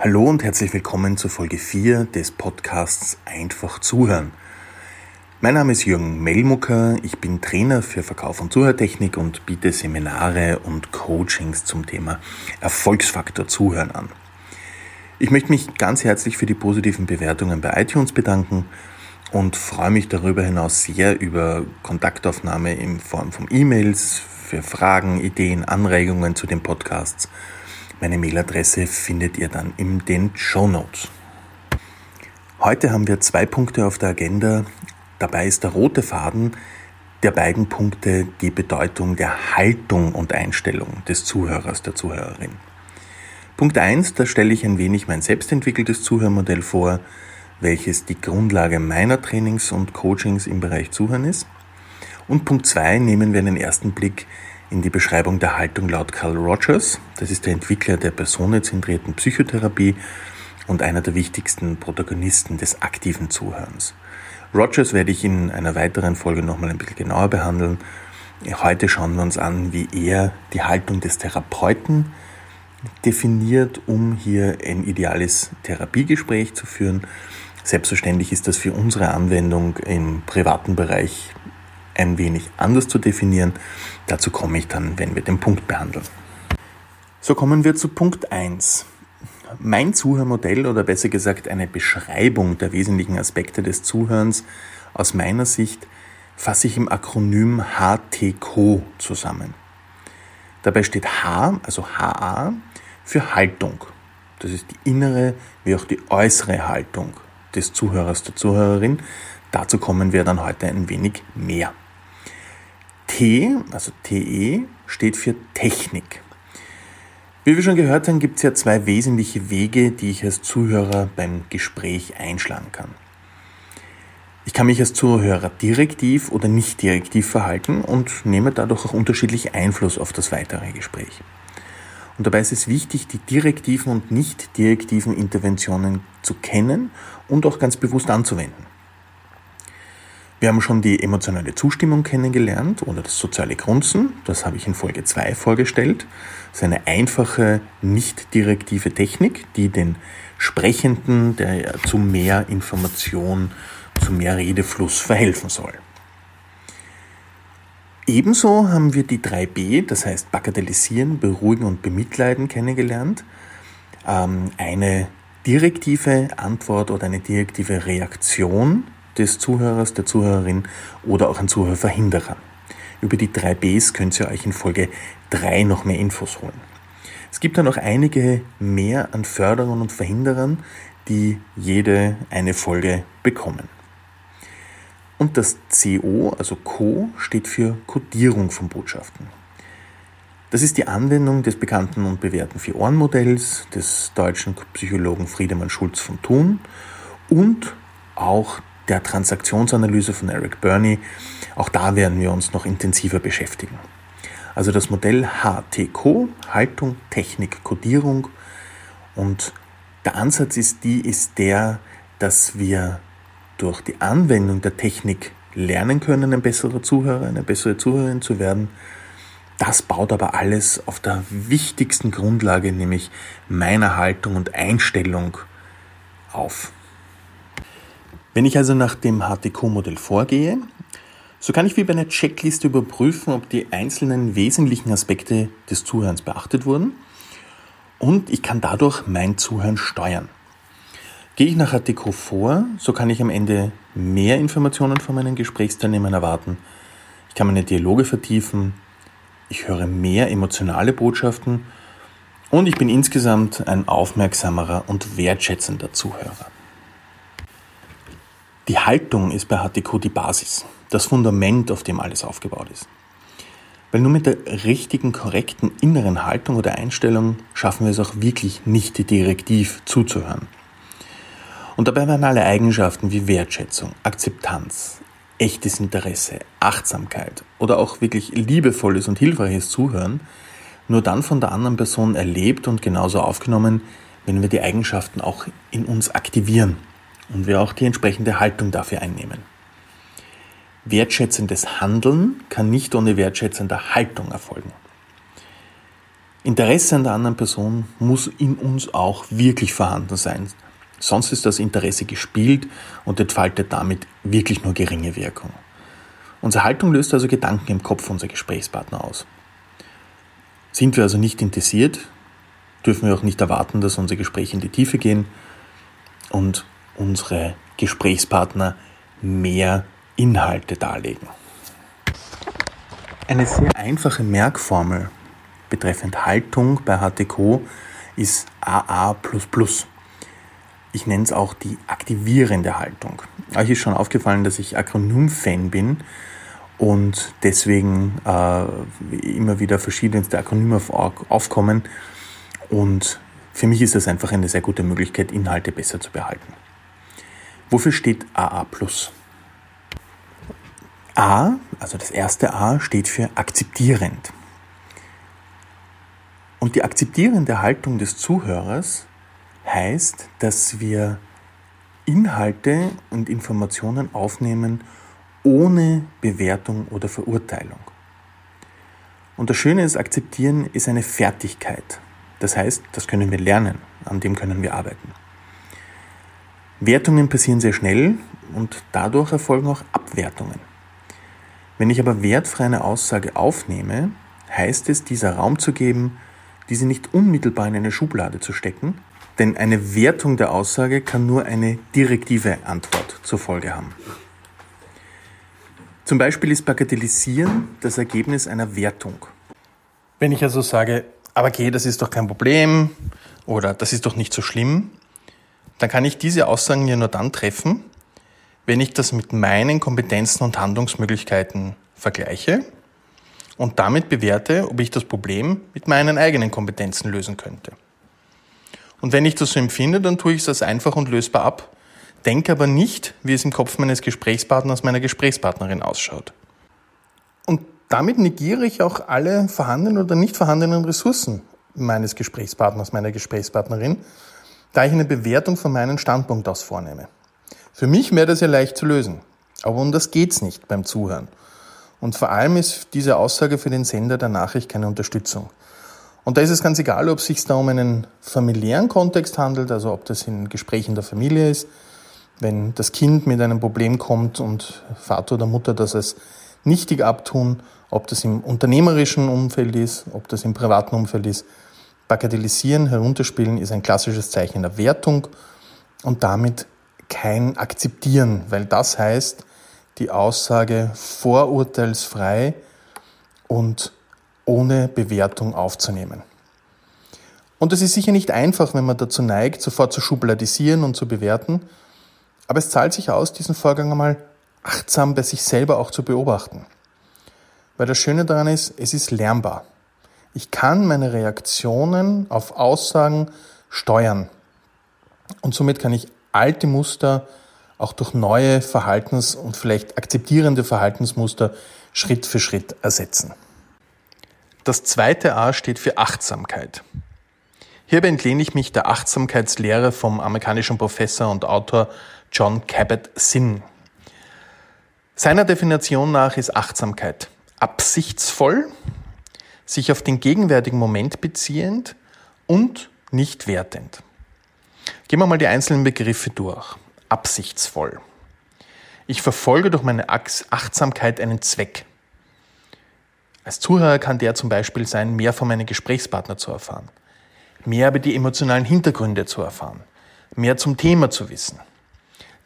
Hallo und herzlich willkommen zur Folge 4 des Podcasts Einfach zuhören. Mein Name ist Jürgen Melmucker, ich bin Trainer für Verkauf und Zuhörtechnik und biete Seminare und Coachings zum Thema Erfolgsfaktor Zuhören an. Ich möchte mich ganz herzlich für die positiven Bewertungen bei iTunes bedanken und freue mich darüber hinaus sehr über Kontaktaufnahme in Form von E-Mails für Fragen, Ideen, Anregungen zu den Podcasts meine Mailadresse findet ihr dann in den Show Notes. Heute haben wir zwei Punkte auf der Agenda. Dabei ist der rote Faden der beiden Punkte die Bedeutung der Haltung und Einstellung des Zuhörers, der Zuhörerin. Punkt 1, da stelle ich ein wenig mein selbstentwickeltes Zuhörmodell vor, welches die Grundlage meiner Trainings und Coachings im Bereich Zuhören ist. Und Punkt 2 nehmen wir einen ersten Blick in die Beschreibung der Haltung laut Carl Rogers. Das ist der Entwickler der personenzentrierten Psychotherapie und einer der wichtigsten Protagonisten des aktiven Zuhörens. Rogers werde ich in einer weiteren Folge nochmal ein bisschen genauer behandeln. Heute schauen wir uns an, wie er die Haltung des Therapeuten definiert, um hier ein ideales Therapiegespräch zu führen. Selbstverständlich ist das für unsere Anwendung im privaten Bereich ein wenig anders zu definieren. Dazu komme ich dann, wenn wir den Punkt behandeln. So kommen wir zu Punkt 1. Mein Zuhörmodell oder besser gesagt eine Beschreibung der wesentlichen Aspekte des Zuhörens aus meiner Sicht fasse ich im Akronym HTCO zusammen. Dabei steht H, also HA, für Haltung. Das ist die innere wie auch die äußere Haltung des Zuhörers, der Zuhörerin. Dazu kommen wir dann heute ein wenig mehr. T, also TE, steht für Technik. Wie wir schon gehört haben, gibt es ja zwei wesentliche Wege, die ich als Zuhörer beim Gespräch einschlagen kann. Ich kann mich als Zuhörer direktiv oder nicht direktiv verhalten und nehme dadurch auch unterschiedlich Einfluss auf das weitere Gespräch. Und dabei ist es wichtig, die direktiven und nicht direktiven Interventionen zu kennen und auch ganz bewusst anzuwenden. Wir haben schon die emotionale Zustimmung kennengelernt oder das soziale Grunzen. Das habe ich in Folge 2 vorgestellt. Das ist eine einfache, nicht direktive Technik, die den Sprechenden der zu mehr Information, zu mehr Redefluss verhelfen soll. Ebenso haben wir die 3b, das heißt bagatellisieren, beruhigen und bemitleiden kennengelernt. Ähm, eine direktive Antwort oder eine direktive Reaktion des Zuhörers, der Zuhörerin oder auch ein Zuhörverhinderer. Über die drei Bs könnt ihr euch in Folge 3 noch mehr Infos holen. Es gibt dann noch einige mehr an Förderern und Verhinderern, die jede eine Folge bekommen. Und das CO, also Co, steht für Codierung von Botschaften. Das ist die Anwendung des bekannten und bewährten Vier-Ohren-Modells des deutschen Psychologen Friedemann Schulz von Thun und auch der Transaktionsanalyse von Eric Burney. Auch da werden wir uns noch intensiver beschäftigen. Also das Modell HTCO, Haltung, Technik, Codierung. Und der Ansatz ist die, ist der, dass wir durch die Anwendung der Technik lernen können, ein besserer Zuhörer, eine bessere Zuhörerin zu werden. Das baut aber alles auf der wichtigsten Grundlage, nämlich meiner Haltung und Einstellung auf. Wenn ich also nach dem HTQ-Modell vorgehe, so kann ich wie bei einer Checkliste überprüfen, ob die einzelnen wesentlichen Aspekte des Zuhörens beachtet wurden und ich kann dadurch mein Zuhören steuern. Gehe ich nach HTQ vor, so kann ich am Ende mehr Informationen von meinen Gesprächsteilnehmern erwarten. Ich kann meine Dialoge vertiefen, ich höre mehr emotionale Botschaften und ich bin insgesamt ein aufmerksamerer und wertschätzender Zuhörer. Die Haltung ist bei HTQ die Basis, das Fundament, auf dem alles aufgebaut ist. Weil nur mit der richtigen, korrekten inneren Haltung oder Einstellung schaffen wir es auch wirklich nicht direktiv zuzuhören. Und dabei werden alle Eigenschaften wie Wertschätzung, Akzeptanz, echtes Interesse, Achtsamkeit oder auch wirklich liebevolles und hilfreiches Zuhören nur dann von der anderen Person erlebt und genauso aufgenommen, wenn wir die Eigenschaften auch in uns aktivieren und wir auch die entsprechende Haltung dafür einnehmen. Wertschätzendes Handeln kann nicht ohne wertschätzende Haltung erfolgen. Interesse an der anderen Person muss in uns auch wirklich vorhanden sein. Sonst ist das Interesse gespielt und entfaltet damit wirklich nur geringe Wirkung. Unsere Haltung löst also Gedanken im Kopf unserer Gesprächspartner aus. Sind wir also nicht interessiert, dürfen wir auch nicht erwarten, dass unsere Gespräche in die Tiefe gehen und unsere Gesprächspartner mehr Inhalte darlegen. Eine sehr einfache Merkformel betreffend Haltung bei HTQ ist AA. Ich nenne es auch die aktivierende Haltung. Euch ist schon aufgefallen, dass ich Akronym-Fan bin und deswegen äh, immer wieder verschiedenste Akronyme aufkommen. Und für mich ist das einfach eine sehr gute Möglichkeit, Inhalte besser zu behalten. Wofür steht AA? A, also das erste A, steht für akzeptierend. Und die akzeptierende Haltung des Zuhörers heißt, dass wir Inhalte und Informationen aufnehmen ohne Bewertung oder Verurteilung. Und das Schöne ist, akzeptieren ist eine Fertigkeit. Das heißt, das können wir lernen, an dem können wir arbeiten. Wertungen passieren sehr schnell und dadurch erfolgen auch Abwertungen. Wenn ich aber wertfrei eine Aussage aufnehme, heißt es, dieser Raum zu geben, diese nicht unmittelbar in eine Schublade zu stecken, denn eine Wertung der Aussage kann nur eine direktive Antwort zur Folge haben. Zum Beispiel ist Bagatellisieren das Ergebnis einer Wertung. Wenn ich also sage, aber okay, das ist doch kein Problem oder das ist doch nicht so schlimm, dann kann ich diese Aussagen ja nur dann treffen, wenn ich das mit meinen Kompetenzen und Handlungsmöglichkeiten vergleiche und damit bewerte, ob ich das Problem mit meinen eigenen Kompetenzen lösen könnte. Und wenn ich das so empfinde, dann tue ich es als einfach und lösbar ab, denke aber nicht, wie es im Kopf meines Gesprächspartners, meiner Gesprächspartnerin ausschaut. Und damit negiere ich auch alle vorhandenen oder nicht vorhandenen Ressourcen meines Gesprächspartners, meiner Gesprächspartnerin, da ich eine Bewertung von meinem Standpunkt aus vornehme. Für mich wäre das ja leicht zu lösen. Aber um das geht's nicht beim Zuhören. Und vor allem ist diese Aussage für den Sender der Nachricht keine Unterstützung. Und da ist es ganz egal, ob es sich da um einen familiären Kontext handelt, also ob das in Gesprächen der Familie ist, wenn das Kind mit einem Problem kommt und Vater oder Mutter das als nichtig abtun, ob das im unternehmerischen Umfeld ist, ob das im privaten Umfeld ist. Bagatellisieren, herunterspielen ist ein klassisches Zeichen der Wertung und damit kein Akzeptieren, weil das heißt, die Aussage vorurteilsfrei und ohne Bewertung aufzunehmen. Und es ist sicher nicht einfach, wenn man dazu neigt, sofort zu schubladisieren und zu bewerten, aber es zahlt sich aus, diesen Vorgang einmal achtsam bei sich selber auch zu beobachten. Weil das Schöne daran ist, es ist lernbar. Ich kann meine Reaktionen auf Aussagen steuern. Und somit kann ich alte Muster auch durch neue Verhaltens- und vielleicht akzeptierende Verhaltensmuster Schritt für Schritt ersetzen. Das zweite A steht für Achtsamkeit. Hierbei entlehne ich mich der Achtsamkeitslehre vom amerikanischen Professor und Autor John Cabot-Sinn. Seiner Definition nach ist Achtsamkeit absichtsvoll, sich auf den gegenwärtigen Moment beziehend und nicht wertend. Gehen wir mal die einzelnen Begriffe durch. Absichtsvoll. Ich verfolge durch meine Achtsamkeit einen Zweck. Als Zuhörer kann der zum Beispiel sein, mehr von meinem Gesprächspartner zu erfahren, mehr über die emotionalen Hintergründe zu erfahren, mehr zum Thema zu wissen.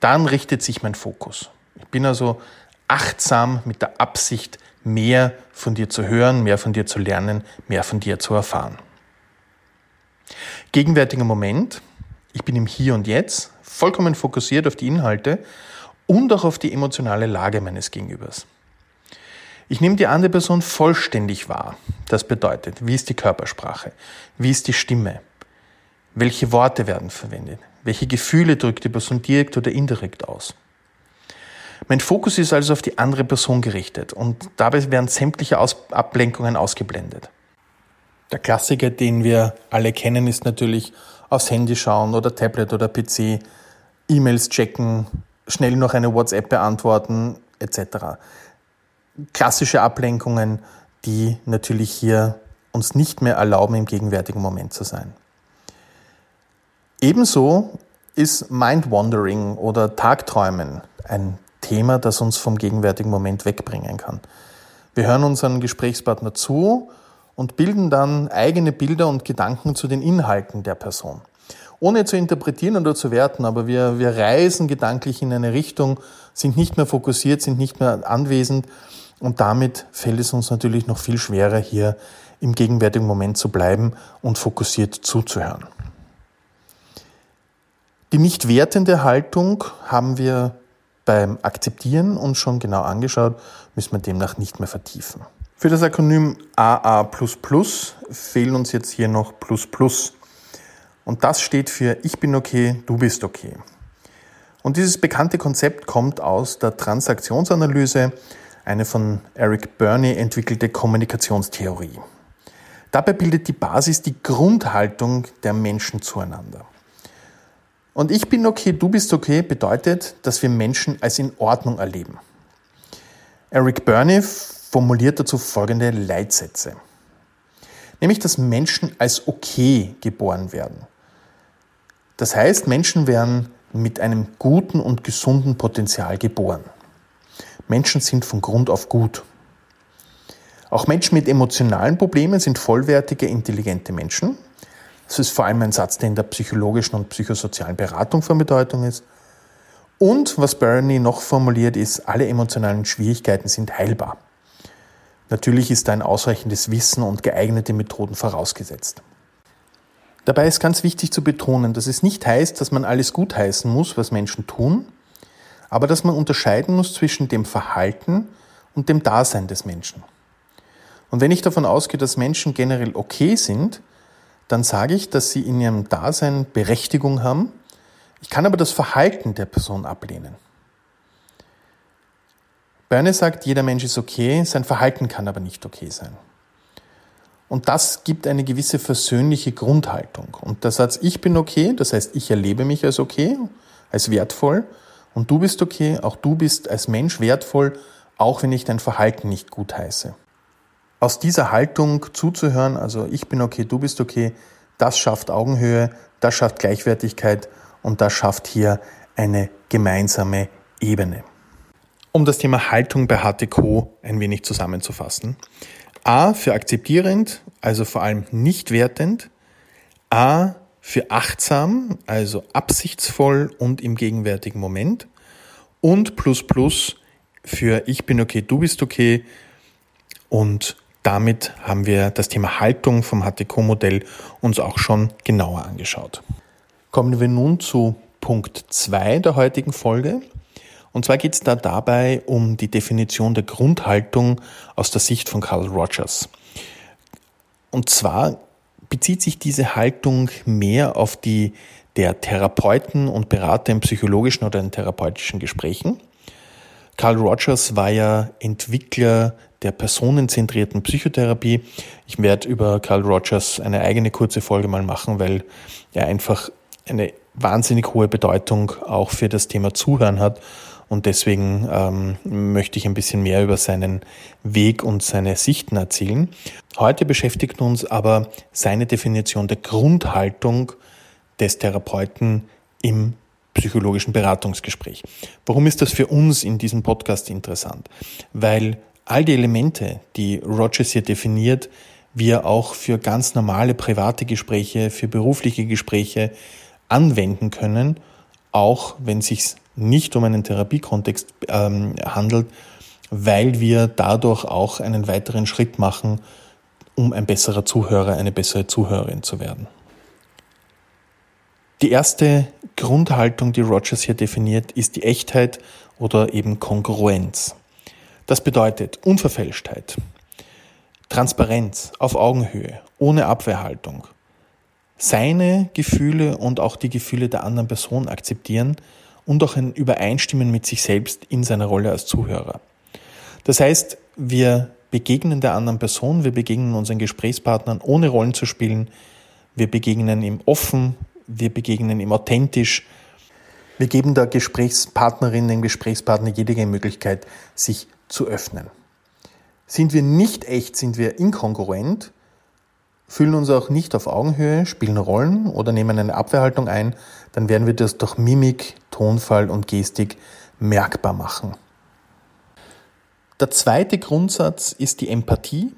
Dann richtet sich mein Fokus. Ich bin also achtsam mit der Absicht, mehr von dir zu hören, mehr von dir zu lernen, mehr von dir zu erfahren. Gegenwärtiger Moment, ich bin im Hier und Jetzt, vollkommen fokussiert auf die Inhalte und auch auf die emotionale Lage meines Gegenübers. Ich nehme die andere Person vollständig wahr. Das bedeutet, wie ist die Körpersprache? Wie ist die Stimme? Welche Worte werden verwendet? Welche Gefühle drückt die Person direkt oder indirekt aus? Mein Fokus ist also auf die andere Person gerichtet und dabei werden sämtliche aus Ablenkungen ausgeblendet. Der Klassiker, den wir alle kennen, ist natürlich aufs Handy schauen oder Tablet oder PC, E-Mails checken, schnell noch eine WhatsApp beantworten etc. Klassische Ablenkungen, die natürlich hier uns nicht mehr erlauben, im gegenwärtigen Moment zu sein. Ebenso ist Mind-Wandering oder Tagträumen ein Thema, das uns vom gegenwärtigen Moment wegbringen kann. Wir hören unseren Gesprächspartner zu und bilden dann eigene Bilder und Gedanken zu den Inhalten der Person. Ohne zu interpretieren oder zu werten, aber wir, wir reisen gedanklich in eine Richtung, sind nicht mehr fokussiert, sind nicht mehr anwesend und damit fällt es uns natürlich noch viel schwerer, hier im gegenwärtigen Moment zu bleiben und fokussiert zuzuhören. Die nicht wertende Haltung haben wir beim Akzeptieren uns schon genau angeschaut, müssen wir demnach nicht mehr vertiefen. Für das Akronym AA fehlen uns jetzt hier noch Plus Plus. Und das steht für Ich bin okay, du bist okay. Und dieses bekannte Konzept kommt aus der Transaktionsanalyse, eine von Eric Burney entwickelte Kommunikationstheorie. Dabei bildet die Basis die Grundhaltung der Menschen zueinander. Und ich bin okay, du bist okay bedeutet, dass wir Menschen als in Ordnung erleben. Eric Burney formuliert dazu folgende Leitsätze. Nämlich, dass Menschen als okay geboren werden. Das heißt, Menschen werden mit einem guten und gesunden Potenzial geboren. Menschen sind von Grund auf gut. Auch Menschen mit emotionalen Problemen sind vollwertige, intelligente Menschen. Das ist vor allem ein Satz, der in der psychologischen und psychosozialen Beratung von Bedeutung ist. Und was Bernie noch formuliert ist, alle emotionalen Schwierigkeiten sind heilbar. Natürlich ist da ein ausreichendes Wissen und geeignete Methoden vorausgesetzt. Dabei ist ganz wichtig zu betonen, dass es nicht heißt, dass man alles gutheißen muss, was Menschen tun, aber dass man unterscheiden muss zwischen dem Verhalten und dem Dasein des Menschen. Und wenn ich davon ausgehe, dass Menschen generell okay sind, dann sage ich, dass sie in ihrem Dasein Berechtigung haben. Ich kann aber das Verhalten der Person ablehnen. Berne sagt, jeder Mensch ist okay, sein Verhalten kann aber nicht okay sein. Und das gibt eine gewisse versöhnliche Grundhaltung. Und der Satz, ich bin okay, das heißt, ich erlebe mich als okay, als wertvoll, und du bist okay, auch du bist als Mensch wertvoll, auch wenn ich dein Verhalten nicht gut heiße aus dieser Haltung zuzuhören, also ich bin okay, du bist okay, das schafft Augenhöhe, das schafft Gleichwertigkeit und das schafft hier eine gemeinsame Ebene. Um das Thema Haltung bei HTCO ein wenig zusammenzufassen. A für akzeptierend, also vor allem nicht wertend. A für achtsam, also absichtsvoll und im gegenwärtigen Moment. Und plus plus für ich bin okay, du bist okay und damit haben wir das Thema Haltung vom HTQ-Modell uns auch schon genauer angeschaut. Kommen wir nun zu Punkt 2 der heutigen Folge. Und zwar geht es da dabei um die Definition der Grundhaltung aus der Sicht von Carl Rogers. Und zwar bezieht sich diese Haltung mehr auf die der Therapeuten und Berater in psychologischen oder in therapeutischen Gesprächen. Carl Rogers war ja Entwickler der personenzentrierten Psychotherapie. Ich werde über Carl Rogers eine eigene kurze Folge mal machen, weil er einfach eine wahnsinnig hohe Bedeutung auch für das Thema Zuhören hat. Und deswegen ähm, möchte ich ein bisschen mehr über seinen Weg und seine Sichten erzählen. Heute beschäftigt uns aber seine Definition der Grundhaltung des Therapeuten im psychologischen Beratungsgespräch. Warum ist das für uns in diesem Podcast interessant? Weil all die Elemente, die Rogers hier definiert, wir auch für ganz normale private Gespräche, für berufliche Gespräche anwenden können, auch wenn es sich nicht um einen Therapiekontext ähm, handelt, weil wir dadurch auch einen weiteren Schritt machen, um ein besserer Zuhörer, eine bessere Zuhörerin zu werden. Die erste Grundhaltung, die Rogers hier definiert, ist die Echtheit oder eben Kongruenz. Das bedeutet Unverfälschtheit, Transparenz auf Augenhöhe, ohne Abwehrhaltung, seine Gefühle und auch die Gefühle der anderen Person akzeptieren und auch ein Übereinstimmen mit sich selbst in seiner Rolle als Zuhörer. Das heißt, wir begegnen der anderen Person, wir begegnen unseren Gesprächspartnern ohne Rollen zu spielen, wir begegnen ihm offen, wir begegnen ihm authentisch, wir geben der Gesprächspartnerin, dem Gesprächspartner jede Möglichkeit, sich zu öffnen. Sind wir nicht echt, sind wir inkongruent, fühlen uns auch nicht auf Augenhöhe, spielen Rollen oder nehmen eine Abwehrhaltung ein, dann werden wir das durch Mimik, Tonfall und Gestik merkbar machen. Der zweite Grundsatz ist die Empathie.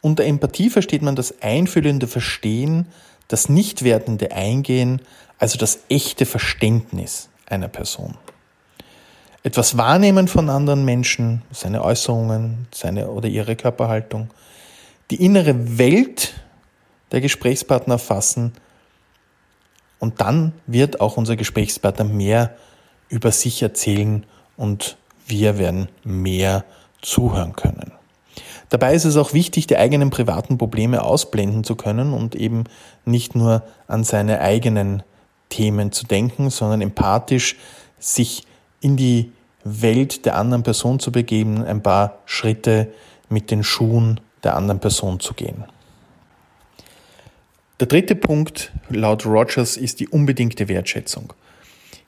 Unter Empathie versteht man das einfühlende Verstehen, das nicht wertende Eingehen, also das echte Verständnis einer Person. Etwas wahrnehmen von anderen Menschen, seine Äußerungen, seine oder ihre Körperhaltung, die innere Welt der Gesprächspartner fassen und dann wird auch unser Gesprächspartner mehr über sich erzählen und wir werden mehr zuhören können. Dabei ist es auch wichtig, die eigenen privaten Probleme ausblenden zu können und eben nicht nur an seine eigenen Themen zu denken, sondern empathisch sich in die Welt der anderen Person zu begeben, ein paar Schritte mit den Schuhen der anderen Person zu gehen. Der dritte Punkt laut Rogers ist die unbedingte Wertschätzung.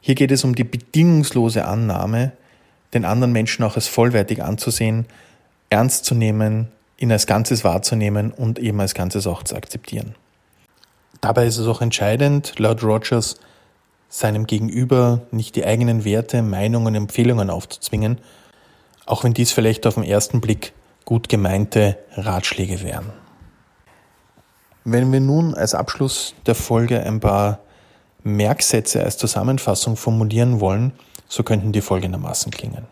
Hier geht es um die bedingungslose Annahme, den anderen Menschen auch als vollwertig anzusehen, ernst zu nehmen, ihn als Ganzes wahrzunehmen und eben als Ganzes auch zu akzeptieren. Dabei ist es auch entscheidend, laut Rogers, seinem Gegenüber nicht die eigenen Werte, Meinungen, Empfehlungen aufzuzwingen, auch wenn dies vielleicht auf den ersten Blick gut gemeinte Ratschläge wären. Wenn wir nun als Abschluss der Folge ein paar Merksätze als Zusammenfassung formulieren wollen, so könnten die folgendermaßen klingen.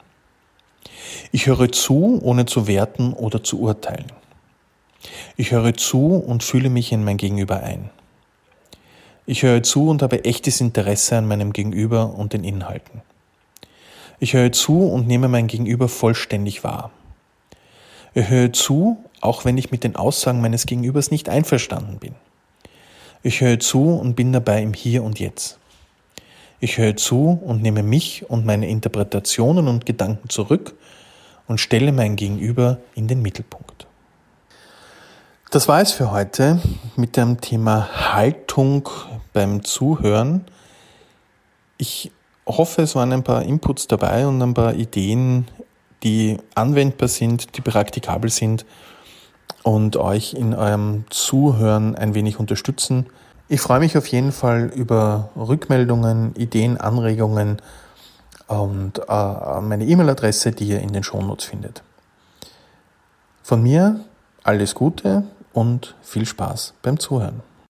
Ich höre zu, ohne zu werten oder zu urteilen. Ich höre zu und fühle mich in mein Gegenüber ein. Ich höre zu und habe echtes Interesse an meinem Gegenüber und den Inhalten. Ich höre zu und nehme mein Gegenüber vollständig wahr. Ich höre zu, auch wenn ich mit den Aussagen meines Gegenübers nicht einverstanden bin. Ich höre zu und bin dabei im Hier und Jetzt. Ich höre zu und nehme mich und meine Interpretationen und Gedanken zurück und stelle mein Gegenüber in den Mittelpunkt. Das war es für heute mit dem Thema Haltung beim Zuhören. Ich hoffe, es waren ein paar Inputs dabei und ein paar Ideen, die anwendbar sind, die praktikabel sind und euch in eurem Zuhören ein wenig unterstützen. Ich freue mich auf jeden Fall über Rückmeldungen, Ideen, Anregungen und äh, meine E-Mail-Adresse, die ihr in den Shownotes findet. Von mir alles Gute und viel Spaß beim Zuhören.